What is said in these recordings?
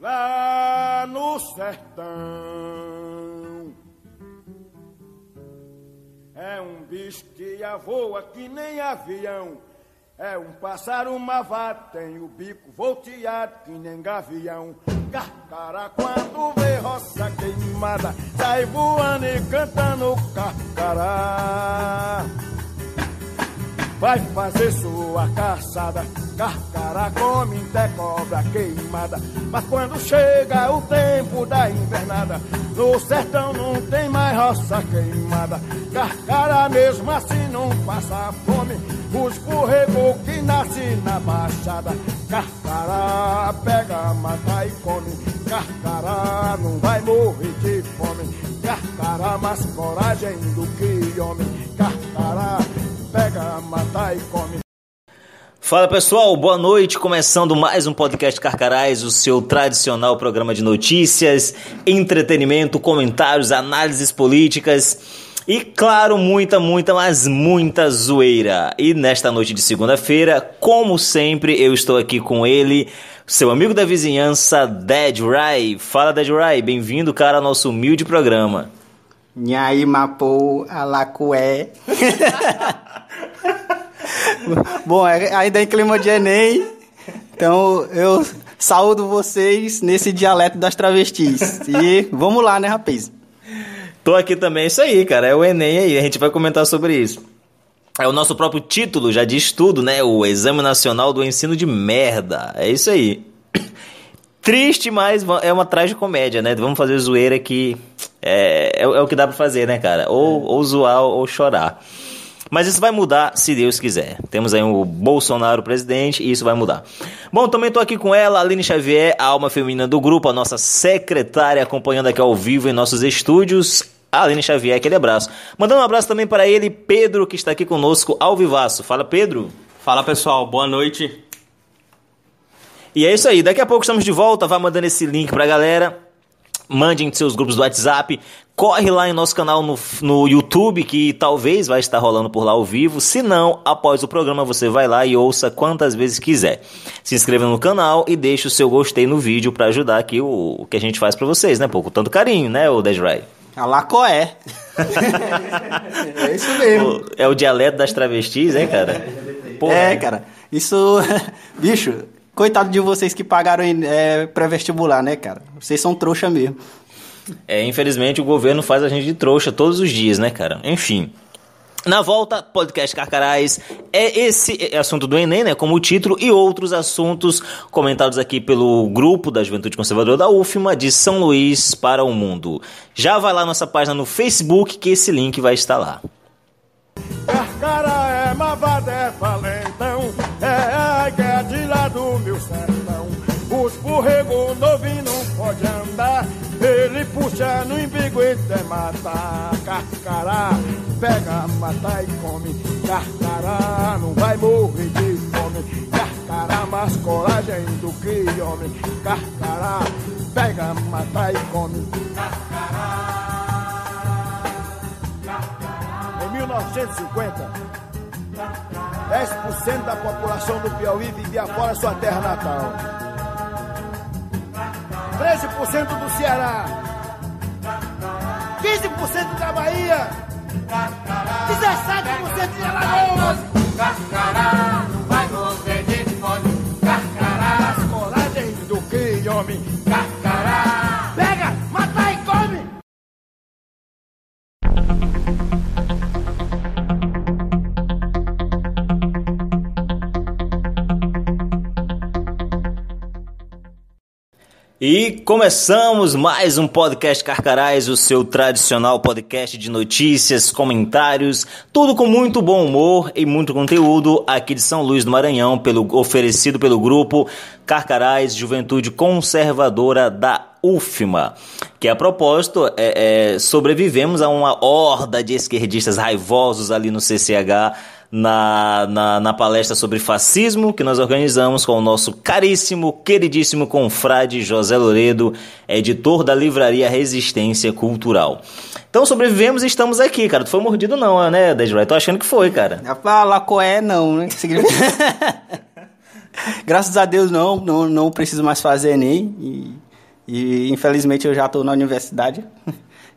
Lá no sertão é um bicho que voa que nem avião. É um pássaro mavado, tem o bico volteado que nem gavião. Carcará quando vê roça queimada, sai voando e cantando carcará vai fazer sua caçada. Carcará come até cobra queimada. Mas quando chega o tempo da invernada, no sertão não tem mais roça queimada. Carcará mesmo assim não passa fome. Os escorregou que nasce na baixada. Carcará pega, mata e come. Carcará não vai morrer de fome. Carcará mais coragem do que homem. Carcará pega, mata e come. Fala pessoal, boa noite. Começando mais um podcast Carcarás, o seu tradicional programa de notícias, entretenimento, comentários, análises políticas e, claro, muita, muita, mas muita zoeira. E nesta noite de segunda-feira, como sempre, eu estou aqui com ele, seu amigo da vizinhança, Dead Rai. Fala, Dead Rai, bem-vindo, cara, ao nosso humilde programa. Mapou Alacué. Bom, é, ainda em clima de Enem, então eu saúdo vocês nesse dialeto das travestis. E vamos lá, né, rapaz? Tô aqui também, é isso aí, cara, é o Enem aí, a gente vai comentar sobre isso. É o nosso próprio título, já diz tudo, né? O Exame Nacional do Ensino de Merda. É isso aí. Triste, mas é uma tragicomédia, né? Vamos fazer zoeira que é, é, é, o que dá pra fazer, né, cara? Ou, ou zoar ou chorar. Mas isso vai mudar se Deus quiser. Temos aí o Bolsonaro presidente e isso vai mudar. Bom, também estou aqui com ela, Aline Xavier, a alma feminina do grupo, a nossa secretária, acompanhando aqui ao vivo em nossos estúdios. Aline Xavier, aquele abraço. Mandando um abraço também para ele, Pedro, que está aqui conosco ao vivaço. Fala, Pedro. Fala, pessoal. Boa noite. E é isso aí. Daqui a pouco estamos de volta. Vai mandando esse link para a galera mande em seus grupos do WhatsApp, corre lá em nosso canal no, no YouTube, que talvez vai estar rolando por lá ao vivo. Se não, após o programa você vai lá e ouça quantas vezes quiser. Se inscreva no canal e deixe o seu gostei no vídeo para ajudar aqui o, o, que a gente faz para vocês, né? Pô, com tanto carinho, né, o Desrai? Alacoé. é isso mesmo. O, é o dialeto das travestis, hein, cara? Porra, é, cara. Isso, bicho, Coitado de vocês que pagaram é, pré-vestibular, né, cara? Vocês são trouxa mesmo. É, infelizmente o governo faz a gente de trouxa todos os dias, né, cara? Enfim. Na volta, podcast Carcarás é esse assunto do Enem, né? Como o título, e outros assuntos comentados aqui pelo grupo da Juventude Conservadora da UFMA de São Luís para o Mundo. Já vai lá nossa página no Facebook que esse link vai estar lá. Carcará é mavada, no embigo e até matar. Carcará, pega, mata e come. Carcará, não vai morrer de fome. Carcará, mais coragem do que homem. Carcará, pega, mata e come. Em 1950, 10% da população do Piauí vivia fora sua terra natal. 13% do Ceará. 15% da Bahia. 17% de Alagoas. E começamos mais um podcast Carcarás, o seu tradicional podcast de notícias, comentários, tudo com muito bom humor e muito conteúdo aqui de São Luís do Maranhão, pelo, oferecido pelo grupo Carcarás Juventude Conservadora da UFMA. Que a propósito, é, é, sobrevivemos a uma horda de esquerdistas raivosos ali no CCH na, na, na, palestra sobre fascismo que nós organizamos com o nosso caríssimo, queridíssimo confrade José Loredo, editor da livraria Resistência Cultural. Então sobrevivemos e estamos aqui, cara. Tu foi mordido não, né, Desrai? Tô achando que foi, cara. Fala coé não, né? Graças a Deus não, não, não preciso mais fazer Enem. E, e infelizmente eu já estou na universidade.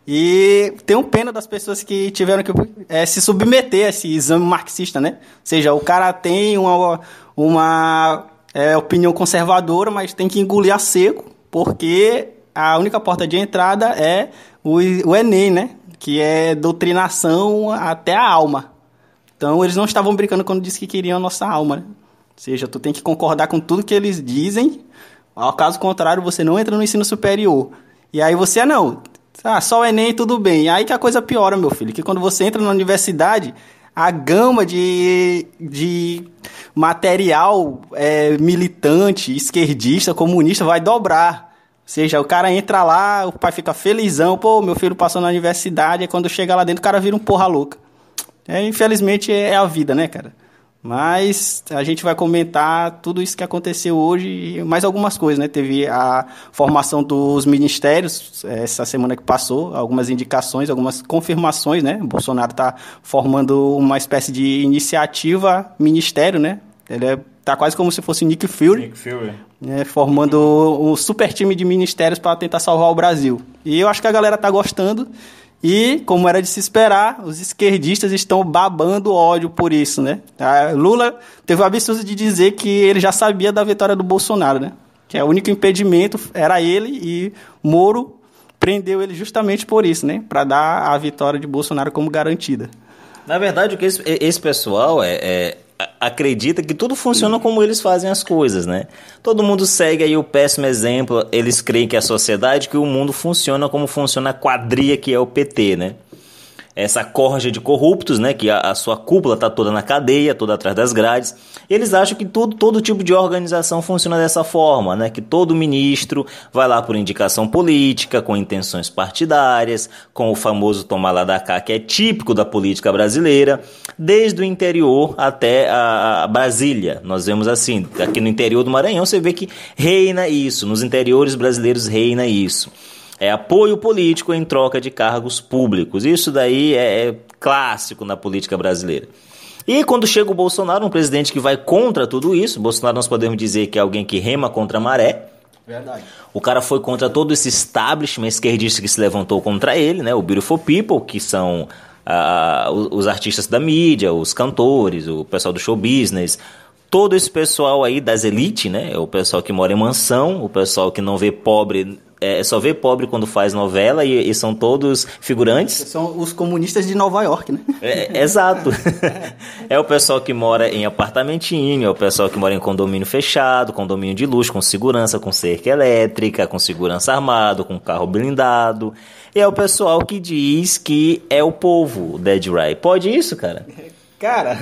E tenho pena das pessoas que tiveram que é, se submeter a esse exame marxista, né? Ou seja, o cara tem uma, uma é, opinião conservadora, mas tem que engolir a seco, porque a única porta de entrada é o, o Enem, né? Que é doutrinação até a alma. Então eles não estavam brincando quando disse que queriam a nossa alma, né? Ou seja, tu tem que concordar com tudo que eles dizem, ao caso contrário, você não entra no ensino superior. E aí você, não, ah, só o Enem tudo bem. Aí que a coisa piora, meu filho, que quando você entra na universidade, a gama de, de material é, militante, esquerdista, comunista vai dobrar. Ou seja, o cara entra lá, o pai fica felizão, pô, meu filho passou na universidade, e quando chega lá dentro o cara vira um porra louca. É, infelizmente é a vida, né, cara? Mas a gente vai comentar tudo isso que aconteceu hoje e mais algumas coisas, né? Teve a formação dos ministérios essa semana que passou, algumas indicações, algumas confirmações, né? O Bolsonaro está formando uma espécie de iniciativa ministério, né? Ele é, tá quase como se fosse Nick Fury. Nick Fury. Né, formando um super time de ministérios para tentar salvar o Brasil. E eu acho que a galera tá gostando. E, como era de se esperar, os esquerdistas estão babando ódio por isso, né? A Lula teve o absurdo de dizer que ele já sabia da vitória do Bolsonaro, né? Que é o único impedimento era ele e Moro prendeu ele justamente por isso, né? Para dar a vitória de Bolsonaro como garantida. Na verdade, o que esse, esse pessoal é, é acredita que tudo funciona como eles fazem as coisas, né? Todo mundo segue aí o péssimo exemplo, eles creem que a sociedade, que o mundo funciona como funciona a quadrilha que é o PT, né? Essa corja de corruptos, né, que a, a sua cúpula está toda na cadeia, toda atrás das grades. Eles acham que tudo, todo tipo de organização funciona dessa forma, né, que todo ministro vai lá por indicação política, com intenções partidárias, com o famoso tomar lá da cá, que é típico da política brasileira, desde o interior até a, a Brasília. Nós vemos assim, aqui no interior do Maranhão você vê que reina isso, nos interiores brasileiros reina isso é apoio político em troca de cargos públicos. Isso daí é, é clássico na política brasileira. E quando chega o Bolsonaro, um presidente que vai contra tudo isso, Bolsonaro nós podemos dizer que é alguém que rema contra a maré. Verdade. O cara foi contra todo esse establishment esquerdista que se levantou contra ele, né? O Beautiful People, que são os artistas da mídia, os cantores, o pessoal do show business, todo esse pessoal aí das elites, né? O pessoal que mora em mansão, o pessoal que não vê pobre é, só vê pobre quando faz novela e, e, são todos figurantes. São os comunistas de Nova York, né? É, exato. é o pessoal que mora em apartamentinho, é o pessoal que mora em condomínio fechado, condomínio de luxo, com segurança, com cerca elétrica, com segurança armado, com carro blindado. E é o pessoal que diz que é o povo, o Dead Ray. Pode isso, cara? Cara,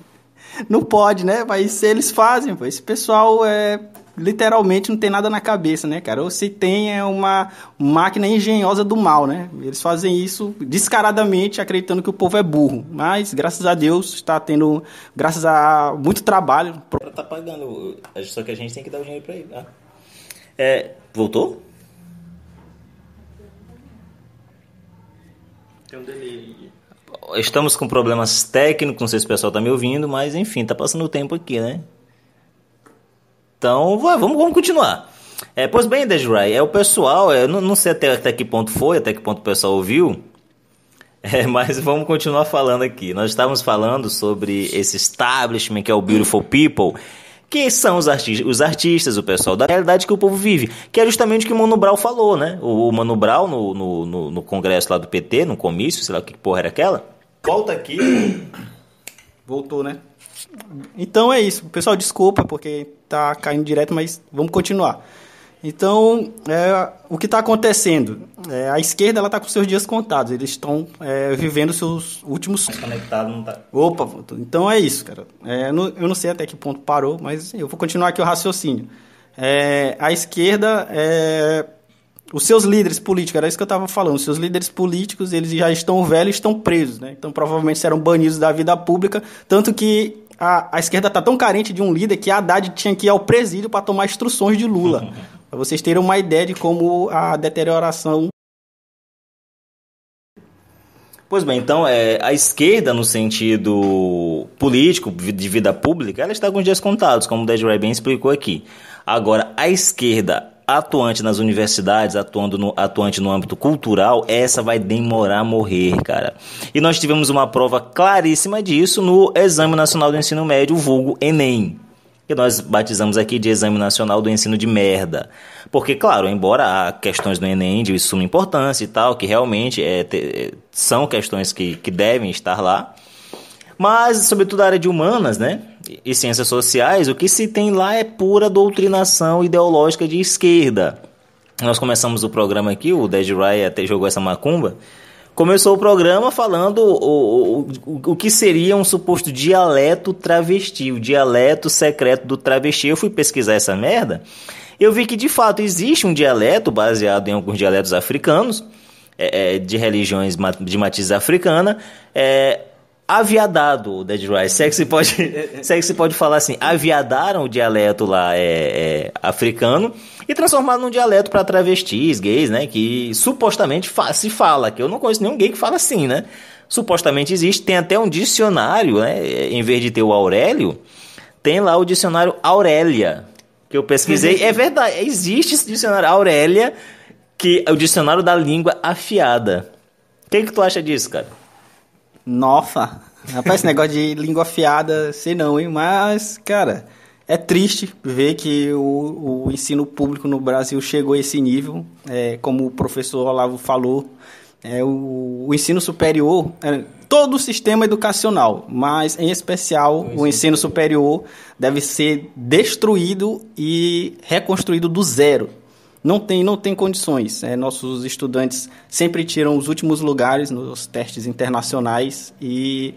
não pode, né? Mas eles fazem, pô. Esse pessoal é literalmente não tem nada na cabeça, né, cara? Ou se tem é uma máquina engenhosa do mal, né? Eles fazem isso descaradamente, acreditando que o povo é burro. Mas, graças a Deus, está tendo, graças a muito trabalho. O cara tá pagando, só que a gente tem que dar o dinheiro para ele. Ah. É, voltou? Tem um delay. Estamos com problemas técnicos, não sei se o pessoal tá me ouvindo, mas enfim, tá passando o tempo aqui, né? Então, vamos, vamos continuar. É, pois bem, Dejray, é o pessoal, eu não, não sei até, até que ponto foi, até que ponto o pessoal ouviu, é, mas vamos continuar falando aqui. Nós estávamos falando sobre esse establishment que é o Beautiful People, que são os artistas, os artistas, o pessoal da realidade que o povo vive, que é justamente o que o Mano Brown falou, né? O, o Mano Brown no, no, no, no, congresso lá do PT, no comício, sei lá que porra era aquela. Volta aqui. Voltou, né? Então é isso. Pessoal, desculpa porque tá caindo direto, mas vamos continuar. Então, é, o que está acontecendo? É, a esquerda ela está com seus dias contados. Eles estão é, vivendo seus últimos. Conectado não tá. Opa, então é isso, cara. É, eu não sei até que ponto parou, mas eu vou continuar aqui o raciocínio. É, a esquerda, é, os seus líderes políticos, era isso que eu estava falando. Os seus líderes políticos, eles já estão velhos, e estão presos, né? Então provavelmente serão banidos da vida pública, tanto que a, a esquerda está tão carente de um líder que a Haddad tinha que ir ao presídio para tomar instruções de Lula. para vocês terem uma ideia de como a deterioração. Pois bem, então é, a esquerda, no sentido político, de vida pública, ela está com os dias contados, como o Ray bem explicou aqui. Agora, a esquerda atuante nas universidades, atuando no, atuante no âmbito cultural, essa vai demorar a morrer, cara. E nós tivemos uma prova claríssima disso no Exame Nacional do Ensino Médio, vulgo Enem que nós batizamos aqui de Exame Nacional do Ensino de Merda. Porque, claro, embora há questões do Enem de suma importância e tal, que realmente é, te, são questões que, que devem estar lá, mas, sobretudo, a área de humanas, né? E ciências sociais, o que se tem lá é pura doutrinação ideológica de esquerda. Nós começamos o programa aqui, o Dead Ray até jogou essa macumba, começou o programa falando o, o, o, o, que seria um suposto dialeto travesti, o dialeto secreto do travesti. Eu fui pesquisar essa merda, eu vi que de fato existe um dialeto baseado em alguns dialetos africanos, é, é de religiões de matriz africana, é, aviadado, Dead Rise. Se é que se pode, se é que se pode falar assim, aviadaram o dialeto lá é, é africano e transformaram num dialeto para travestis, gays, né? Que supostamente fa se fala, que eu não conheço nenhum gay que fala assim, né? Supostamente existe, tem até um dicionário, né? Em vez de ter o Aurélio, tem lá o dicionário Aurélia, que eu pesquisei. é verdade, existe esse dicionário Aurélia, que é o dicionário da língua afiada. O que, que tu acha disso, cara? Nossa, rapaz, esse negócio de língua afiada, sei não, hein? Mas, cara, é triste ver que o, o ensino público no Brasil chegou a esse nível. É, como o professor Olavo falou, é, o, o ensino superior, é, todo o sistema educacional, mas em especial o ensino, o ensino superior deve ser destruído e reconstruído do zero não tem, não tem condições. É, nossos estudantes sempre tiram os últimos lugares nos testes internacionais e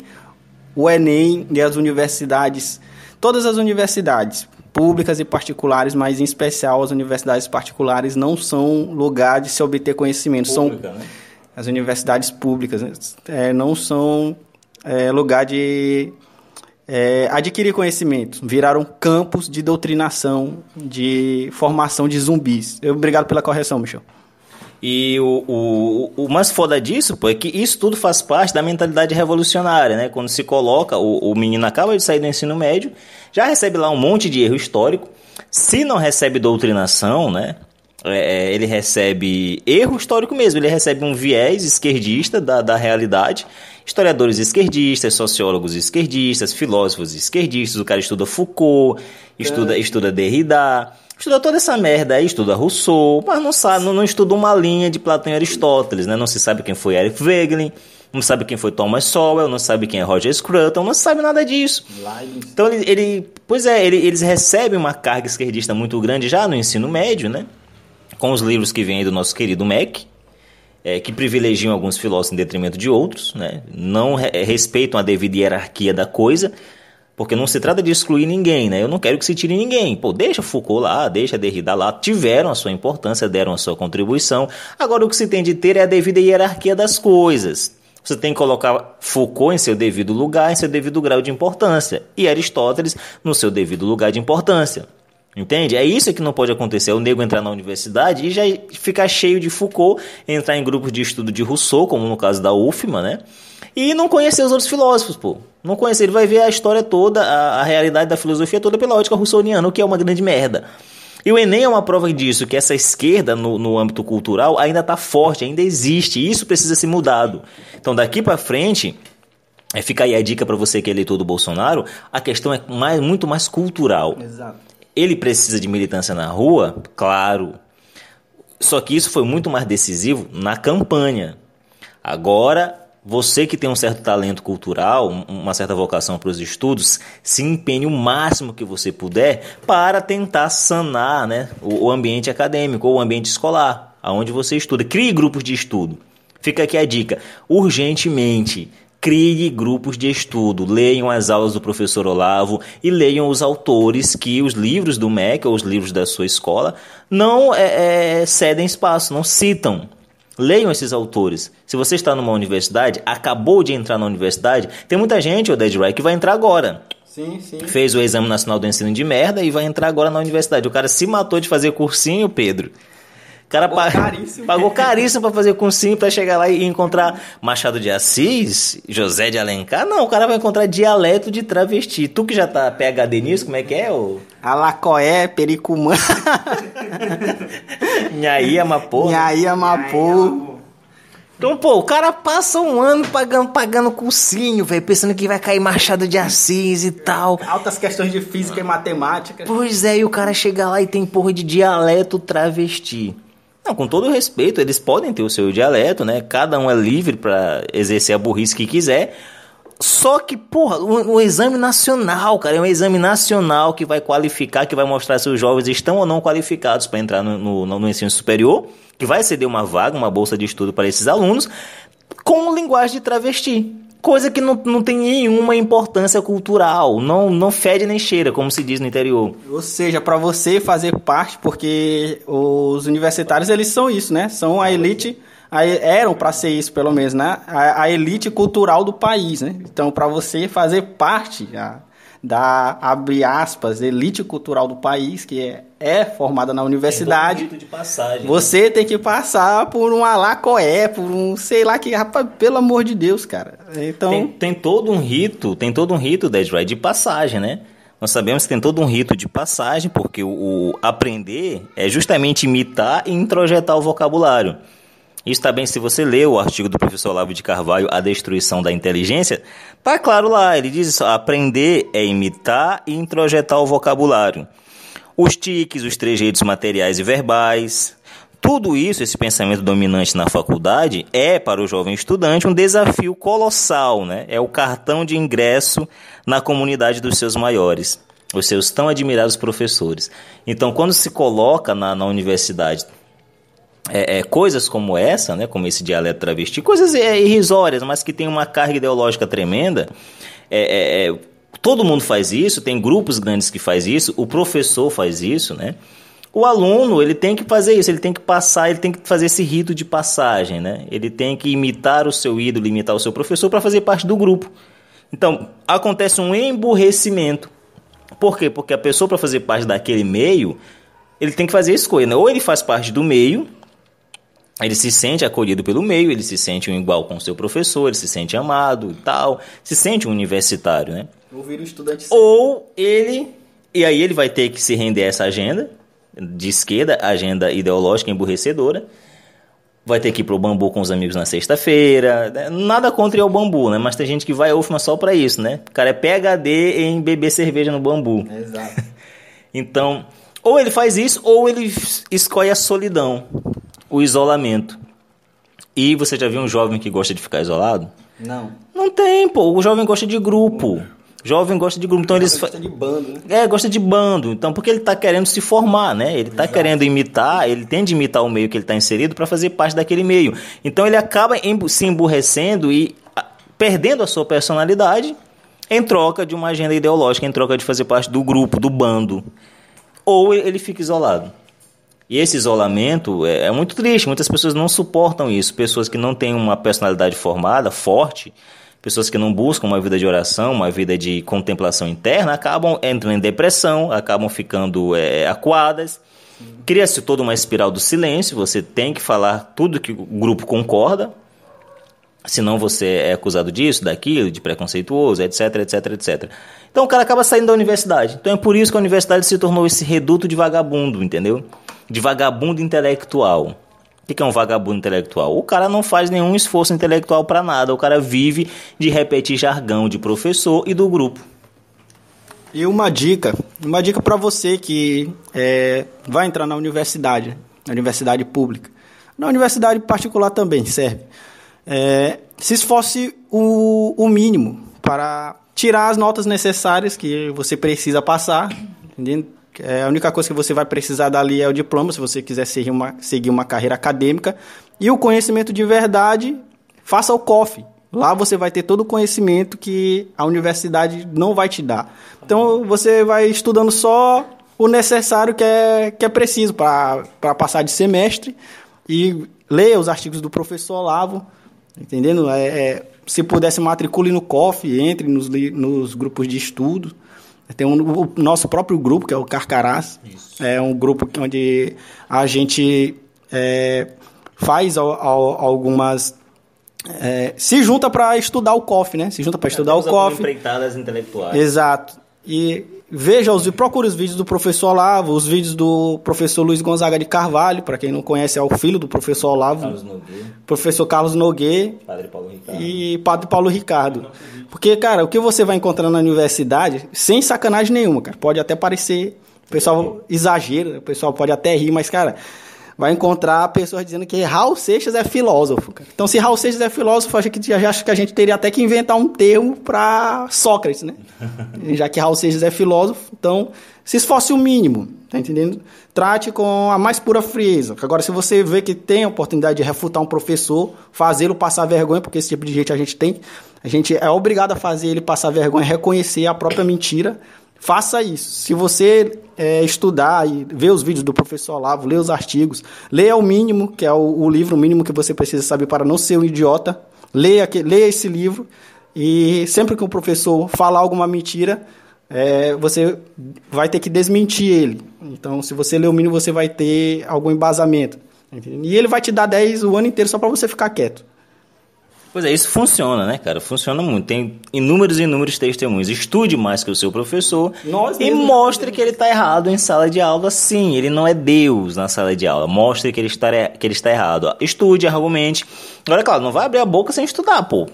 o Enem e as universidades, todas as universidades, públicas e particulares, mas em especial as universidades particulares, não são lugar de se obter conhecimento. Pública, são né? as universidades públicas, né? é, não são é, lugar de é, adquirir conhecimento, viraram campos de doutrinação, de formação de zumbis. Obrigado pela correção, Michel. E o, o, o mais foda disso, pô, é que isso tudo faz parte da mentalidade revolucionária, né? Quando se coloca, o, o menino acaba de sair do ensino médio, já recebe lá um monte de erro histórico. Se não recebe doutrinação, né? É, é ele recebe erro histórico mesmo, ele recebe um viés esquerdista da, da realidade historiadores esquerdistas, sociólogos esquerdistas, filósofos esquerdistas, o cara estuda Foucault, estuda, é. estuda Derrida, estuda toda essa merda aí, estuda Rousseau, mas não sabe, não, não estuda uma linha de Platão e Aristóteles, né? Não se sabe quem foi Eric Wegelin, não sabe quem foi Thomas Sowell, não sabe quem é Roger Scruton, não sabe nada disso. Então ele, ele pois é, ele, eles recebem uma carga esquerdista muito grande já no ensino médio, né? Com os livros que vêm do nosso querido Mac, é, que privilegiam alguns filósofos em detrimento de outros, né? não re respeitam a devida hierarquia da coisa, porque não se trata de excluir ninguém, né? Eu não quero que se tire ninguém. Pô, deixa Foucault lá, deixa Derrida lá, tiveram a sua importância, deram a sua contribuição. Agora o que se tem de ter é a devida hierarquia das coisas. Você tem que colocar Foucault em seu devido lugar, em seu devido grau de importância, e Aristóteles no seu devido lugar de importância. Entende? É isso que não pode acontecer. O nego entrar na universidade e já ficar cheio de Foucault, entrar em grupos de estudo de Rousseau, como no caso da UFMA, né? E não conhecer os outros filósofos, pô. Não conhecer, ele vai ver a história toda, a, a realidade da filosofia toda pela ótica russoniana, o que é uma grande merda. E o Enem é uma prova disso, que essa esquerda no, no âmbito cultural ainda está forte, ainda existe, e isso precisa ser mudado. Então daqui para frente, é, fica aí a dica para você que é eleitor do Bolsonaro, a questão é mais, muito mais cultural. Exato. Ele precisa de militância na rua? Claro. Só que isso foi muito mais decisivo na campanha. Agora, você que tem um certo talento cultural, uma certa vocação para os estudos, se empenhe o máximo que você puder para tentar sanar né, o ambiente acadêmico ou o ambiente escolar, aonde você estuda. Crie grupos de estudo. Fica aqui a dica: urgentemente Crie grupos de estudo, leiam as aulas do professor Olavo e leiam os autores que os livros do MEC ou os livros da sua escola não é, é, cedem espaço, não citam. Leiam esses autores. Se você está numa universidade, acabou de entrar na universidade, tem muita gente, o Dead Ray, que vai entrar agora. Sim, sim. Fez o Exame Nacional do Ensino de Merda e vai entrar agora na universidade. O cara se matou de fazer cursinho, Pedro cara Pagou pa- caríssimo. pagou caríssimo pra fazer cursinho pra chegar lá e encontrar Machado de Assis, José de Alencar. Não, o cara vai encontrar dialeto de travesti. Tu que já tá PHD nisso, como é que é? Ô? Alacoé, Pericumã, Nhaí, Amapô. Nhaí, Amapô. Então, pô, o cara passa um ano pagando, pagando cursinho, velho, pensando que vai cair Machado de Assis e tal. Altas questões de física e matemática. Pois é, e o cara chega lá e tem porra de dialeto travesti. Não, com todo respeito, eles podem ter o seu dialeto, né? Cada um é livre pra exercer a burrice que quiser. Só que, porra, o, o exame nacional, cara, é um exame nacional que vai qualificar, que vai mostrar se os jovens estão ou não qualificados para entrar no, no, no ensino superior, que vai ceder uma vaga, uma bolsa de estudo para esses alunos, com linguagem de travesti. Coisa que não, não tem nenhuma importância cultural, não, não fede nem cheira, como se diz no interior. Ou seja, para você fazer parte, porque os universitários eles são isso, né? São a elite, a- eram para ser isso pelo menos, né? A, a elite cultural do país, né? Então, para você fazer parte a- da abre aspas elite cultural do país, que é, é formada na universidade, de passagem. você tem que passar por um alacoé, por um sei lá que, rapaz, pelo amor de Deus, cara. Então, Tem, tem todo um rito, tem todo um rito, Ride, de passagem, né? Nós sabemos que tem todo um rito de passagem, porque o, o aprender é justamente imitar e introjetar o vocabulário. Isso está bem se você ler o artigo do professor Olavo de Carvalho, A Destruição da Inteligência, tá claro lá, ele diz isso, aprender é imitar e introjetar o vocabulário. Os tiques, os trejeitos materiais e verbais, tudo isso, esse pensamento dominante na faculdade, é para o jovem estudante um desafio colossal, né? É o cartão de ingresso na comunidade dos seus maiores, os seus tão admirados professores. Então, quando se coloca na, na universidade é, é, coisas como essa, né, como esse dialeto travesti, coisas é, irrisórias, mas que tem uma carga ideológica tremenda. é, é, é, todo mundo faz isso, tem grupos grandes que faz isso, o professor faz isso, né? O aluno, ele tem que fazer isso, ele tem que passar, ele tem que fazer esse rito de passagem, né? Ele tem que imitar o seu ídolo, imitar o seu professor para fazer parte do grupo. Então, acontece um emburrecimento. Por quê? Porque a pessoa, para fazer parte daquele meio, ele tem que fazer a escolha, né? Ou ele faz parte do meio, ele se sente acolhido pelo meio, ele se sente um igual com o seu professor, ele se sente amado e tal, se sente um universitário, né? ouvir o estudante Ou ele, e aí ele vai ter que se render a essa agenda de esquerda, agenda ideológica emburrecedora, vai ter que ir pro bambu com os amigos na sexta-feira, né? nada contra ir ao bambu, né? Mas tem gente que vai ao UFMA só pra isso, né? O cara é PHD em beber cerveja no bambu. Exato. Então, ou ele faz isso, ou ele escolhe a solidão, o isolamento. E você já viu um jovem que gosta de ficar isolado? Não. Não tem, pô. O jovem gosta de grupo. Jovem gosta de grupo. Então eles. fa- de bando, né? É, gosta de bando. Então, porque ele tá querendo se formar, né? Ele tá querendo imitar, ele tem de imitar o meio que ele tá inserido para fazer parte daquele meio. Então ele acaba se emburrecendo e ah, perdendo a sua personalidade em troca de uma agenda ideológica, em troca de fazer parte do grupo, do bando. Ou ele fica isolado. E esse isolamento é, é muito triste, muitas pessoas não suportam isso. Pessoas que não têm uma personalidade formada, forte, pessoas que não buscam uma vida de oração, uma vida de contemplação interna, acabam entrando em depressão, acabam ficando é, acuadas. Cria-se toda uma espiral do silêncio, você tem que falar tudo que o grupo concorda, senão você é acusado disso, daquilo, de preconceituoso, etc, etc, etc. Então o cara acaba saindo da universidade. Então é por isso que a universidade se tornou esse reduto de vagabundo, entendeu? De vagabundo intelectual. O que é um vagabundo intelectual? O cara não faz nenhum esforço intelectual para nada. O cara vive de repetir jargão de professor e do grupo. E uma dica, uma dica para você que é, vai entrar na universidade, na universidade pública. Na universidade particular também serve. É, se esforce o, o mínimo para tirar as notas necessárias que você precisa passar. Entendeu? É, a única coisa que você vai precisar dali é o diploma, se você quiser seguir uma, seguir uma carreira acadêmica. E o conhecimento de verdade, faça o COF. Lá você vai ter todo o conhecimento que a universidade não vai te dar. Então você vai estudando só o necessário que é, que é preciso para passar de semestre e ler os artigos do professor Olavo, entendendo? É, é, se pudesse matricule no COF, entre nos, nos grupos de estudo. Tem um, o nosso próprio grupo, que é o Carcarás. É um grupo onde a gente é, faz al- al- algumas. é, se junta para estudar o COF, né? Se junta para estudar o COF. empreitadas intelectuais. Exato. E veja os procure os vídeos do professor Olavo, os vídeos do professor Luiz Gonzaga de Carvalho, para quem não conhece, é o filho do professor Olavo, Carlos professor Carlos Nogueira Padre Paulo Ricardo. e Padre Paulo Ricardo. Porque, cara, o que você vai encontrar na universidade, sem sacanagem nenhuma, cara, pode até parecer, o pessoal exagera, o pessoal pode até rir, mas, cara, vai encontrar pessoas dizendo que Raul Seixas é filósofo. Cara. Então, se Raul Seixas é filósofo, acho que, já acho que a gente teria até que inventar um termo para Sócrates, né? Já que Raul Seixas é filósofo, então, se esforce o mínimo, tá entendendo? Trate com a mais pura frieza. Agora, se você vê que tem a oportunidade de refutar um professor, fazê-lo passar vergonha, porque esse tipo de gente a gente tem, a gente é obrigado a fazer ele passar vergonha, reconhecer a própria mentira. Faça isso. Se você é, estudar e ver os vídeos do professor Olavo, ler os artigos, leia o mínimo, que é o, o livro mínimo que você precisa saber para não ser um idiota. Leia, que- leia esse livro e sempre que o professor falar alguma mentira, é, você vai ter que desmentir ele. Então, se você ler o mínimo, você vai ter algum embasamento. entendeu? E ele vai te dar 10 o ano inteiro só para você ficar quieto. Pois é, isso funciona, né, cara? Funciona muito. Tem inúmeros e inúmeros testemunhos. Estude mais que o seu professor Nós e mostre que ele está errado em sala de aula, sim. Ele não é Deus na sala de aula. Mostre que ele está, que ele está errado. Estude, argumente. Agora, claro, não vai abrir a boca sem estudar, pô.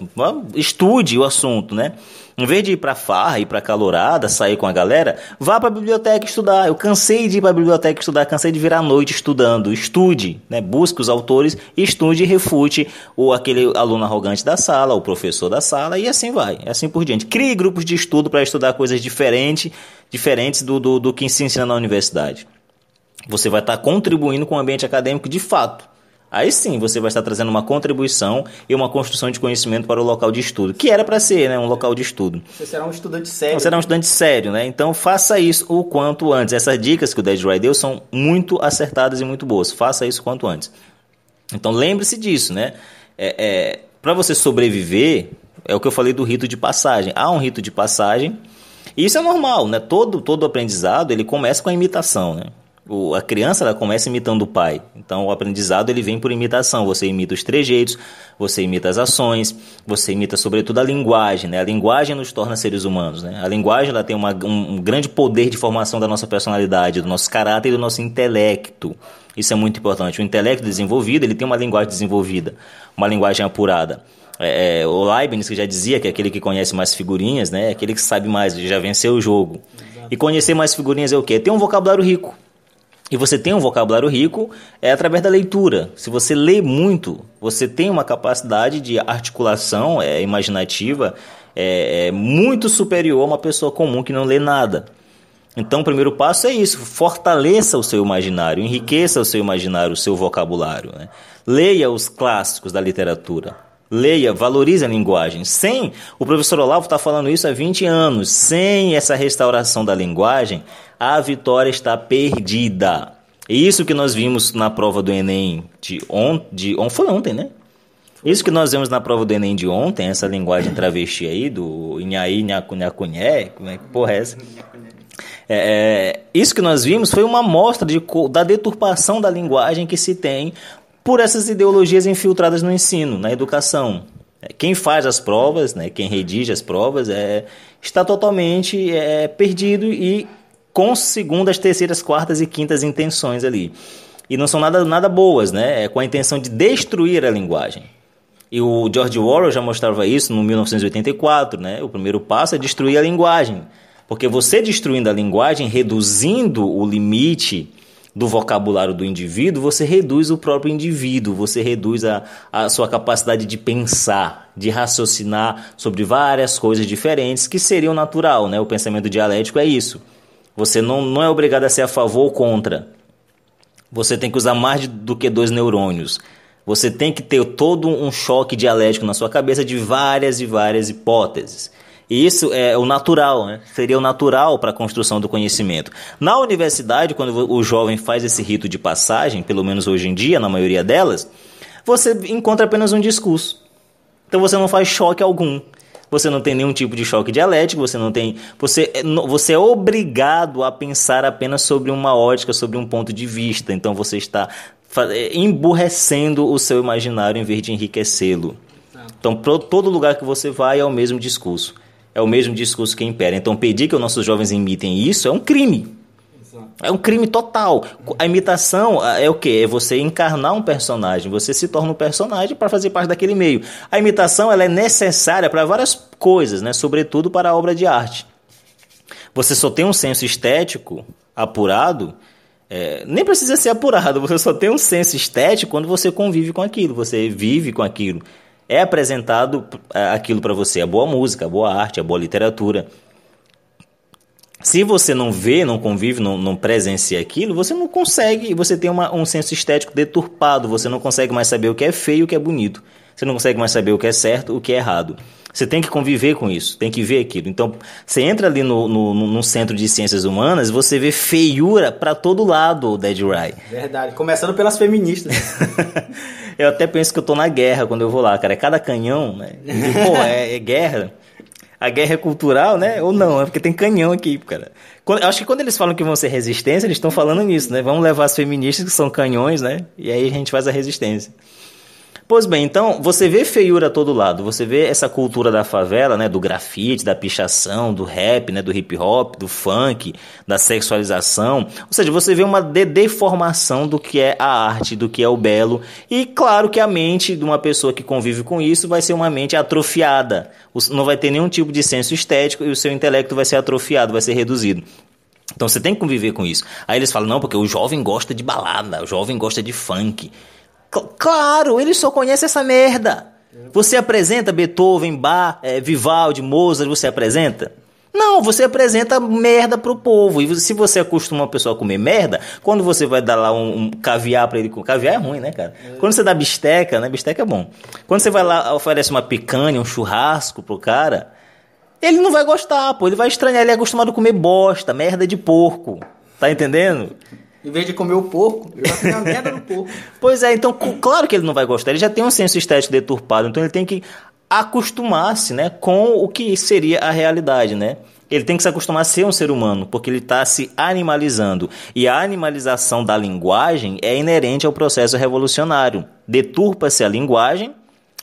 Estude o assunto, né? Em vez de ir pra farra, ir pra calorada, sair com a galera, vá pra biblioteca estudar. Eu cansei de ir pra biblioteca estudar, cansei de virar a noite estudando. Estude, né? Busque os autores, estude e refute o aquele aluno arrogante da sala, o professor da sala e assim vai, assim por diante. Crie grupos de estudo para estudar coisas diferentes, diferentes do, do, do que se ensina na universidade. Você vai estar contribuindo com o ambiente acadêmico de fato. Aí sim você vai estar trazendo uma contribuição e uma construção de conhecimento para o local de estudo, que era para ser né, um local de estudo. Você será um estudante sério. Você será um estudante sério, né? Então faça isso o quanto antes. Essas dicas que o Dead Ray deu são muito acertadas e muito boas. Faça isso o quanto antes. Então lembre-se disso, né? É, para você sobreviver, é o que eu falei do rito de passagem. Há um rito de passagem. E isso é normal, né? Todo, todo aprendizado ele começa com a imitação, né? O, a criança ela começa imitando o pai. Então o aprendizado ele vem por imitação. Você imita os trejeitos, você imita as ações, você imita sobretudo a linguagem. Né? A linguagem nos torna seres humanos. Né? A linguagem ela tem uma, um, um grande poder de formação da nossa personalidade, do nosso caráter e do nosso intelecto. Isso é muito importante. O intelecto desenvolvido ele tem uma linguagem desenvolvida, uma linguagem apurada. É, é, o Leibniz que já dizia que é aquele que conhece mais figurinhas, né? é aquele que sabe mais, já venceu o jogo. E conhecer mais figurinhas é o quê? Ter um vocabulário rico. E você tem um vocabulário rico é através da leitura. Se você lê muito, você tem uma capacidade de articulação é, imaginativa é, é, muito superior a uma pessoa comum que não lê nada. Então, o primeiro passo é isso: fortaleça o seu imaginário, enriqueça o seu imaginário, o seu vocabulário. Né? Leia os clássicos da literatura. Leia, valorize a linguagem. Sem, o professor Olavo está falando isso há 20 anos, sem essa restauração da linguagem, a vitória está perdida. Isso que nós vimos na prova do Enem de ontem, de, foi ontem, né? Isso que nós vimos na prova do Enem de ontem, essa linguagem travesti aí, do Inhaí, Nhacunhacunhé, como é que porra é essa? É, isso que nós vimos foi uma amostra de, da deturpação da linguagem que se tem por essas ideologias infiltradas no ensino, na educação. Quem faz as provas, né, quem redige as provas, é, está totalmente é, perdido e com segundas, terceiras, quartas e quintas intenções ali. E não são nada, nada boas, né? É com a intenção de destruir a linguagem. E o George Orwell já mostrava isso no 1984, né? O primeiro passo é destruir a linguagem. Porque você destruindo a linguagem, reduzindo o limite do vocabulário do indivíduo, você reduz o próprio indivíduo, você reduz a, a sua capacidade de pensar, de raciocinar sobre várias coisas diferentes, que seriam natural, né? O pensamento dialético é isso. Você não, não é obrigado a ser a favor ou contra. Você tem que usar mais de, do que dois neurônios. Você tem que ter todo um choque dialético na sua cabeça de várias e várias hipóteses. E isso é o natural, né? seria o natural para a construção do conhecimento. Na universidade, quando o jovem faz esse rito de passagem, pelo menos hoje em dia, na maioria delas, você encontra apenas um discurso. Então você não faz choque algum. Você não tem nenhum tipo de choque dialético, você não tem. Você, você é obrigado a pensar apenas sobre uma ótica, sobre um ponto de vista. Então você está é, emburrecendo o seu imaginário em vez de enriquecê-lo. Então, todo lugar que você vai é o mesmo discurso. É o mesmo discurso que impera. Então, pedir que os nossos jovens imitem isso é um crime. É um crime total. A imitação ah, é o quê? É você encarnar um personagem. Você se torna um personagem para fazer parte daquele meio. A imitação ela é necessária para várias coisas, né? sobretudo para a obra de arte. Você só tem um senso estético apurado, é, nem precisa ser apurado, você só tem um senso estético quando você convive com aquilo, você vive com aquilo. É apresentado é, aquilo para você, a boa música, a boa arte, a boa literatura. Se você não vê, não convive, não, não presencia aquilo, você não consegue, você tem uma, um senso estético deturpado, você não consegue mais saber o que é feio e o que é bonito. Você não consegue mais saber o que é certo o que é errado. Você tem que conviver com isso, tem que ver aquilo. Então, você entra ali no, no, no- centro de ciências humanas, você vê feiura para todo lado, Dead Rai. Verdade. Começando pelas feministas. eu até penso que eu tô na guerra quando eu vou lá, cara. É cada canhão, né? E, pô, é, é guerra. A guerra é cultural, né? Ou não, é porque tem canhão aqui, cara. Quando- acho que quando eles falam que vão ser resistência, eles estão falando nisso, né? Vamos levar as feministas que são canhões, né? E aí a gente faz a resistência. Pois bem, então você vê feiura a todo lado, você vê essa cultura da favela, né, do grafite, da pichação, do rap, né, do hip hop, do funk, da sexualização, ou seja, você vê uma de- deformação do que é a arte, do que é o belo, e claro que a mente de uma pessoa que convive com isso vai ser uma mente atrofiada, não vai ter nenhum tipo de senso estético e o seu intelecto vai ser atrofiado, vai ser reduzido. Então você tem que conviver com isso. Aí eles falam, não, porque o jovem gosta de balada, o jovem gosta de funk. Cl- claro, ele só conhece essa merda. Você apresenta Beethoven, Bach, eh, Vivaldi, Mozart, você apresenta? Não, você apresenta merda pro povo. E se você acostuma uma pessoa a comer merda, quando você vai dar lá um, um caviar pra ele comer. Caviar é ruim, né, cara? Quando você dá bisteca, né? Bisteca é bom. Quando você vai lá, oferece uma picanha, um churrasco pro cara, ele não vai gostar, pô. Ele vai estranhar. Ele é acostumado a comer bosta, merda de porco. Tá entendendo? Em vez de comer o porco, eu já tenho a merda do porco. Pois é, então, claro que ele não vai gostar. Ele já tem um senso estético deturpado. Então, ele tem que acostumar-se né, com o que seria a realidade, né? Ele tem que se acostumar a ser um ser humano, porque ele está se animalizando. E a animalização da linguagem é inerente ao processo revolucionário. Deturpa-se a linguagem,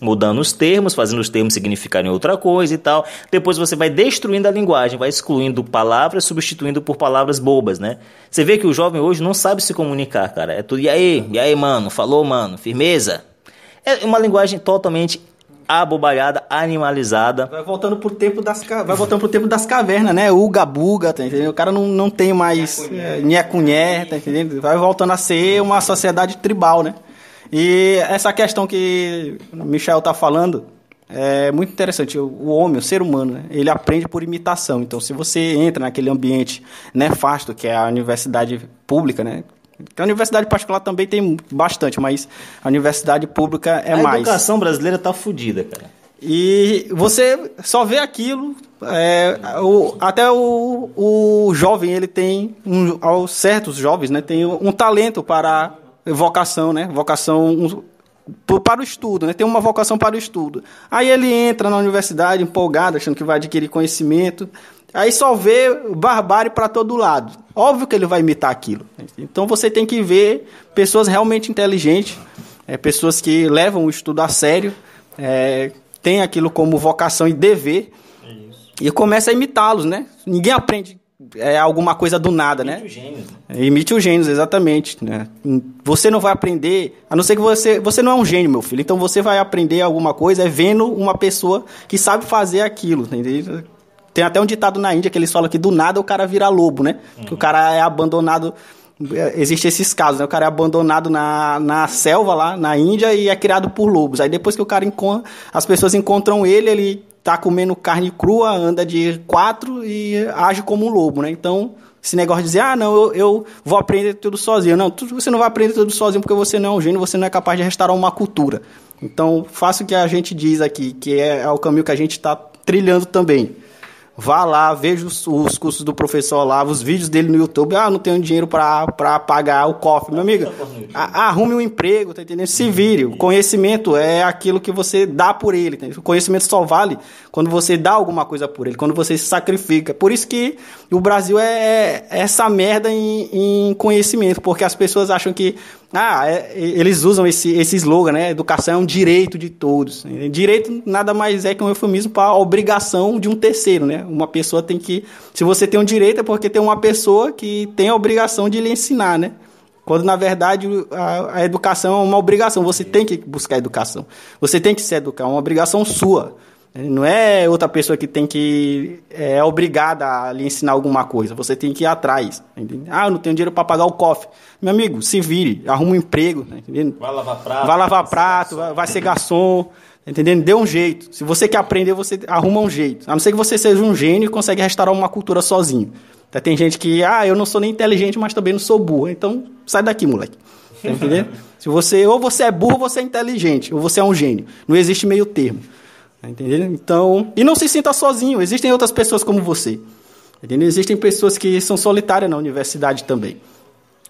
mudando os termos, fazendo os termos significarem outra coisa e tal. Depois você vai destruindo a linguagem, vai excluindo palavras, substituindo por palavras bobas, né? Você vê que o jovem hoje não sabe se comunicar, cara. É tudo, e aí, e aí, mano, falou, mano, firmeza. É uma linguagem totalmente abobalhada, animalizada. Vai voltando pro tempo das, ca- vai voltando pro tempo das cavernas, né? Uga buga, tá entendendo? O cara não, não tem mais é, nhé tá entendendo? Vai voltando a ser uma sociedade tribal, né? E essa questão que o Michel tá falando é muito interessante. O homem, o ser humano, né? ele aprende por imitação. Então, se você entra naquele ambiente nefasto que é a universidade pública, né? A universidade particular também tem bastante, mas a universidade pública é a mais. educação brasileira tá fodida, cara. E você só vê aquilo. é, o- até o, o jovem, ele tem, um, aos certos jovens, né, tem um talento para vocação, né? Vocação para o estudo, né? Tem uma vocação para o estudo. Aí ele entra na universidade empolgado, achando que vai adquirir conhecimento. Aí só vê barbárie para todo lado. Óbvio que ele vai imitar aquilo. Então você tem que ver pessoas realmente inteligentes, é, pessoas que levam o estudo a sério, é, tem aquilo como vocação e dever, e começa a imitá-los, né? Ninguém aprende é, alguma coisa do nada, né? Imite os gênios, exatamente. Né? Você não vai aprender, a não ser que você. Você não é um gênio, meu filho. Então você vai aprender alguma coisa é vendo uma pessoa que sabe fazer aquilo. Entendeu? Tem até um ditado na Índia que eles falam que do nada o cara vira lobo, né? Que o cara é abandonado. Existem esses casos, né? O cara é abandonado na, na selva lá, na Índia, e é criado por lobos. Aí depois que o cara encontra. As pessoas encontram ele, ele tá comendo carne crua, anda de quatro e age como um lobo, né? Então, esse negócio de dizer, ah, não, eu, eu vou aprender tudo sozinho. Não, tu- você não vai aprender tudo sozinho porque você não é um gênio, você não é capaz de restaurar uma cultura. Então, faça o que a gente diz aqui, que é, é o caminho que a gente está trilhando também. Vá lá, veja os, os cursos do professor Olavo, os vídeos dele no YouTube. Ah, não tenho dinheiro para pagar o cofre. Meu amigo, arrume um emprego, tá entendendo? Se vire. O conhecimento é aquilo que você dá por ele. tá? O conhecimento só vale quando você dá alguma coisa por ele, quando você se sacrifica. Por isso que o Brasil é, é essa merda em, em conhecimento, porque as pessoas acham que Ah, é, eles usam esse, esse slogan, né? Educação é um direito de todos. Direito nada mais é que um eufemismo para a obrigação de um terceiro, né? Uma pessoa tem que. Se você tem um direito, é porque tem uma pessoa que tem a obrigação de lhe ensinar, né? Quando na verdade a, a educação é uma obrigação, você tem que buscar educação. Você tem que se educar, é uma obrigação sua. Não é outra pessoa que tem que é obrigada a lhe ensinar alguma coisa. Você tem que ir atrás. Entendeu? Ah, eu não tenho dinheiro para pagar o cofre. Meu amigo, se vire, arruma um emprego. Tá entendendo? Vai lavar prato. Vai lavar prato, vai, vai ser garçom. tá Entendendo? Dê um jeito. Se você quer aprender, você arruma um jeito. A não ser que você seja um gênio e consegue restaurar uma cultura sozinho. Tá, tem gente que, ah, eu não sou nem inteligente, mas também não sou burro. Então, sai daqui, moleque. Tá entendendo? Se você, ou você é burro, ou você é inteligente, ou você é um gênio. Não existe meio termo. Tá entendendo? Então, e não se sinta sozinho, existem outras pessoas como você. Tá entendendo? Existem pessoas que são solitárias na universidade também.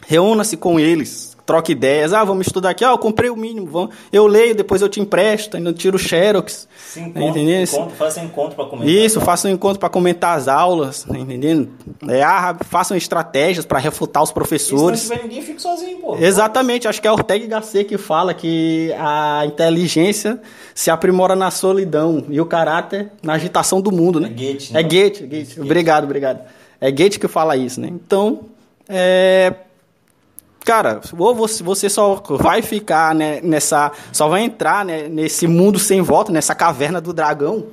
Reúna-se com eles, troque ideias. Ah, vamos estudar aqui. Ah, eu comprei o mínimo. Vamos... Eu leio, depois eu te empresto. Ainda tiro xerox. Se tá encontra, entendendo? encontro, faça um encontro para comentar. Isso, faça um encontro para comentar as aulas. Tá entendendo? É, ah, façam estratégias para refutar os E se não professores. tiver ninguém, fique sozinho, pô. Exatamente, acho que é Ortega Gasset que fala que a inteligência se aprimora na solidão e o caráter na agitação do mundo, né? É Goethe, É né? Goethe, Goethe. Obrigado, obrigado. É Goethe que fala isso, né? Então, é... Cara, ou você, só vai ficar né, nessa... Só vai entrar né, nesse mundo sem volta, nessa caverna do dragão,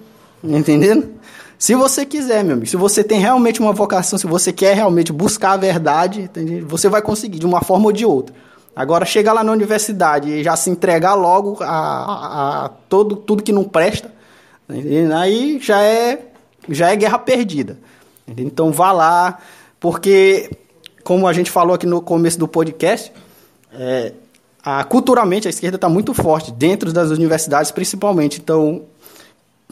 entendendo? Se você quiser, meu amigo, se você tem realmente uma vocação, se você quer realmente buscar a verdade, você vai conseguir de uma forma ou de outra. Agora, chegar lá na universidade e já se entregar logo a, a- a todo, tudo que não presta, aí já é, já é guerra perdida. Então, vá lá, porque, como a gente falou aqui no começo do podcast, é, a, culturalmente a esquerda está muito forte, dentro das universidades principalmente. Então,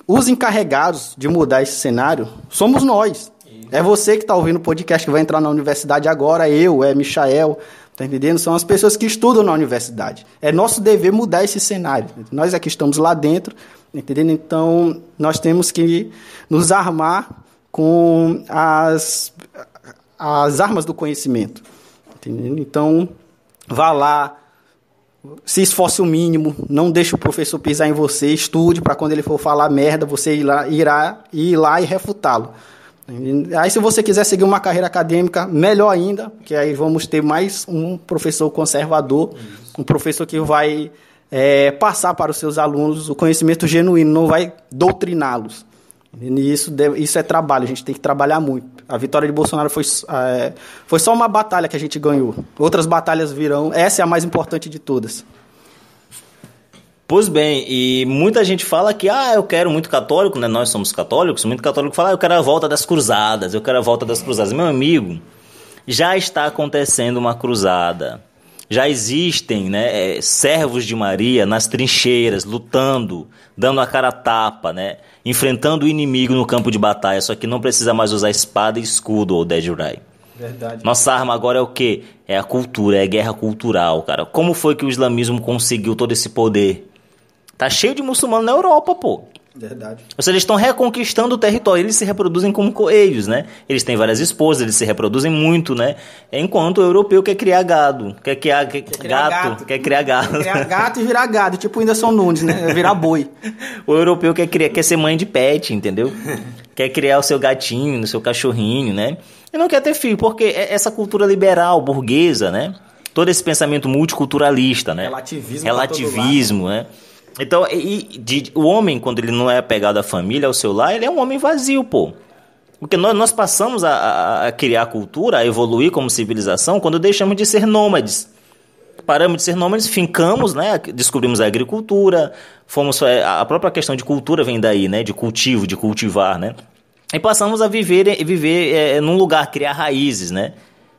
os encarregados de mudar esse cenário somos nós. É você que está ouvindo o podcast que vai entrar na universidade agora, eu, é Michael, tá entendendo? São as pessoas que estudam na universidade. É nosso dever mudar esse cenário. Nós é que estamos lá dentro, entendendo? Então, nós temos que nos armar com as, as armas do conhecimento. Entendendo? Então, vá lá, se esforce o mínimo, não deixe o professor pisar em você, estude para quando ele for falar merda, você ir lá, irá ir lá e refutá-lo. Aí se você quiser seguir uma carreira acadêmica, melhor ainda, que aí vamos ter mais um professor conservador, um professor que vai é, passar para os seus alunos o conhecimento genuíno, não vai doutriná-los. E isso, isso é trabalho, a gente tem que trabalhar muito. A vitória de Bolsonaro foi, é, foi só uma batalha que a gente ganhou. Outras batalhas virão, essa é a mais importante de todas. Pois bem, e muita gente fala que, ah, eu quero muito católico, né? Nós somos católicos, muito católico fala, ah, eu quero a volta das cruzadas, eu quero a volta das cruzadas. Meu amigo, já está acontecendo uma cruzada. Já existem né, eh, servos de Maria nas trincheiras, lutando, dando a cara a tapa, né? Enfrentando o inimigo no campo de batalha, só que não precisa mais usar espada e escudo, ou Dejurai. Verdade. Nossa arma agora é o quê? É a cultura, é a guerra cultural, cara. Como foi que o islamismo conseguiu todo esse poder? Tá cheio de muçulmano na Europa, pô. Verdade. Ou seja, eles estão reconquistando o território, eles se reproduzem como coelhos, né? Eles têm várias esposas, eles se reproduzem muito, né? Enquanto o europeu quer criar gado, quer criar, quer- Criar gato, gato. quer criar gado. Criar gato e virar gado, tipo o Whindersson Nunes, né? Virar boi. O europeu quer, criar, quer ser mãe de pet, entendeu? quer criar o seu gatinho, o seu cachorrinho, né? E não quer ter filho, porque é essa cultura liberal, burguesa, né? Todo esse pensamento multiculturalista, né? Relativismo Relativismo, né? Então, e, de- o homem, quando ele não é apegado à família, ao seu lar, ele é um homem vazio, pô. Porque nós, nós passamos a, a- a criar cultura, a evoluir como civilização, quando deixamos de ser nômades paramos de ser nômades, fincamos, né? Descobrimos a agricultura, fomos é, a própria questão de cultura vem daí, né? De cultivo, de cultivar, né? E passamos a viver, viver é, num lugar, criar raízes, né?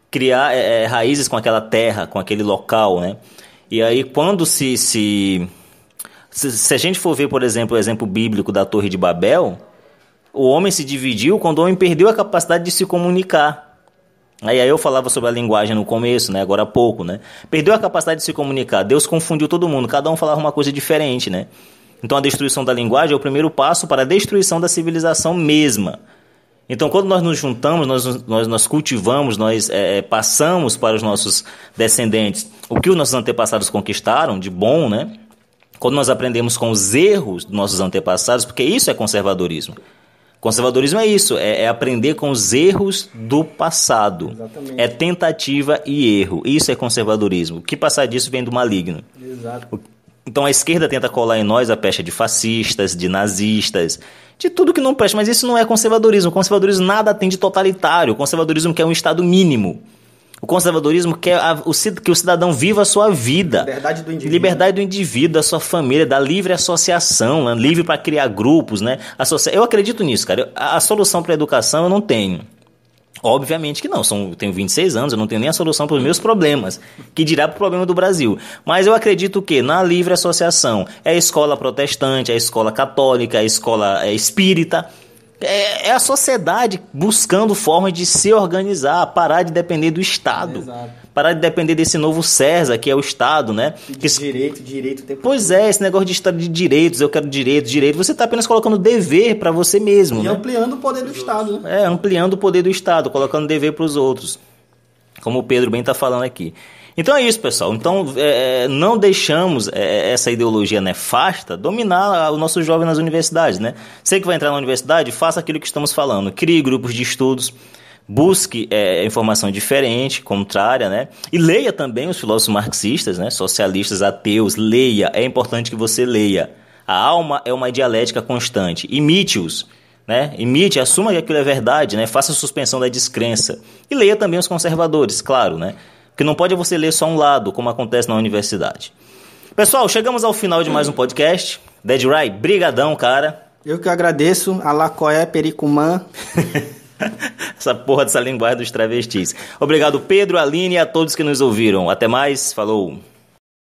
Criar é, é, raízes com aquela terra, com aquele local, né? E aí quando se, se se, se a gente for ver, por exemplo, o exemplo bíblico da Torre de Babel, o homem se dividiu quando o homem perdeu a capacidade de se comunicar. Aí, aí eu falava sobre a linguagem no começo, né? Agora há pouco, né? Perdeu a capacidade de se comunicar. Deus confundiu todo mundo. Cada um falava uma coisa diferente, né? Então a destruição da linguagem é o primeiro passo para a destruição da civilização mesma. Então, quando nós nos juntamos, nós, nós, nós cultivamos, nós é, passamos para os nossos descendentes o que os nossos antepassados conquistaram de bom, né? Quando nós aprendemos com os erros dos nossos antepassados, porque isso é conservadorismo. Conservadorismo é isso, é, é aprender com os erros do passado. Exatamente. É tentativa e erro. Isso é conservadorismo. O que passar disso vem do maligno. Exato. Então a esquerda tenta colar em nós a pecha de fascistas, de nazistas, de tudo que não presta, mas isso não é conservadorismo. O conservadorismo nada tem de totalitário. O conservadorismo quer um Estado mínimo. O conservadorismo quer a- o que o cidadão viva a sua vida. Liberdade do indivíduo. Liberdade do indivíduo, da sua família, da livre associação, né? livre para criar grupos, né? Associa... Eu acredito nisso, cara. A a solução para a educação eu não tenho. Obviamente que não, são, eu tenho 26 anos, eu não tenho nem a solução para os meus problemas, que dirá para o problema do Brasil. Mas eu acredito que na livre associação é a escola protestante, é a escola católica, é a escola é, espírita, é, é a sociedade buscando formas de se organizar, parar de depender do Estado, Exato. parar de depender desse novo CERSA, que é o Estado, né? Que direito, direito tempo Pois é, esse negócio de Estado de direitos, eu quero direito, direito, você está apenas colocando dever para você mesmo, E né? ampliando o poder do Estado, né? É, ampliando o poder do Estado, colocando dever para os outros. Como o Pedro bem está falando aqui. Então é isso, pessoal. Então é, não deixamos é, essa ideologia nefasta dominar o nosso jovem nas universidades, né? Você que vai entrar na universidade, faça aquilo que estamos falando. Crie grupos de estudos, busque é, informação diferente, contrária, né? E leia também os filósofos marxistas, né? Socialistas, ateus, leia. É importante que você leia. A alma é uma dialética constante. Imite-os né? Imite, assuma que aquilo é verdade, né? Faça a suspensão da descrença. E leia também os conservadores, claro, né? Porque não pode você ler só um lado, como acontece na universidade. Pessoal, chegamos ao final de mais um podcast. Dead Rai, brigadão, cara. Eu que agradeço. Alacoé, Pericumã. Essa porra dessa linguagem dos travestis. Obrigado, Pedro, Aline e a todos que nos ouviram. Até mais, falou.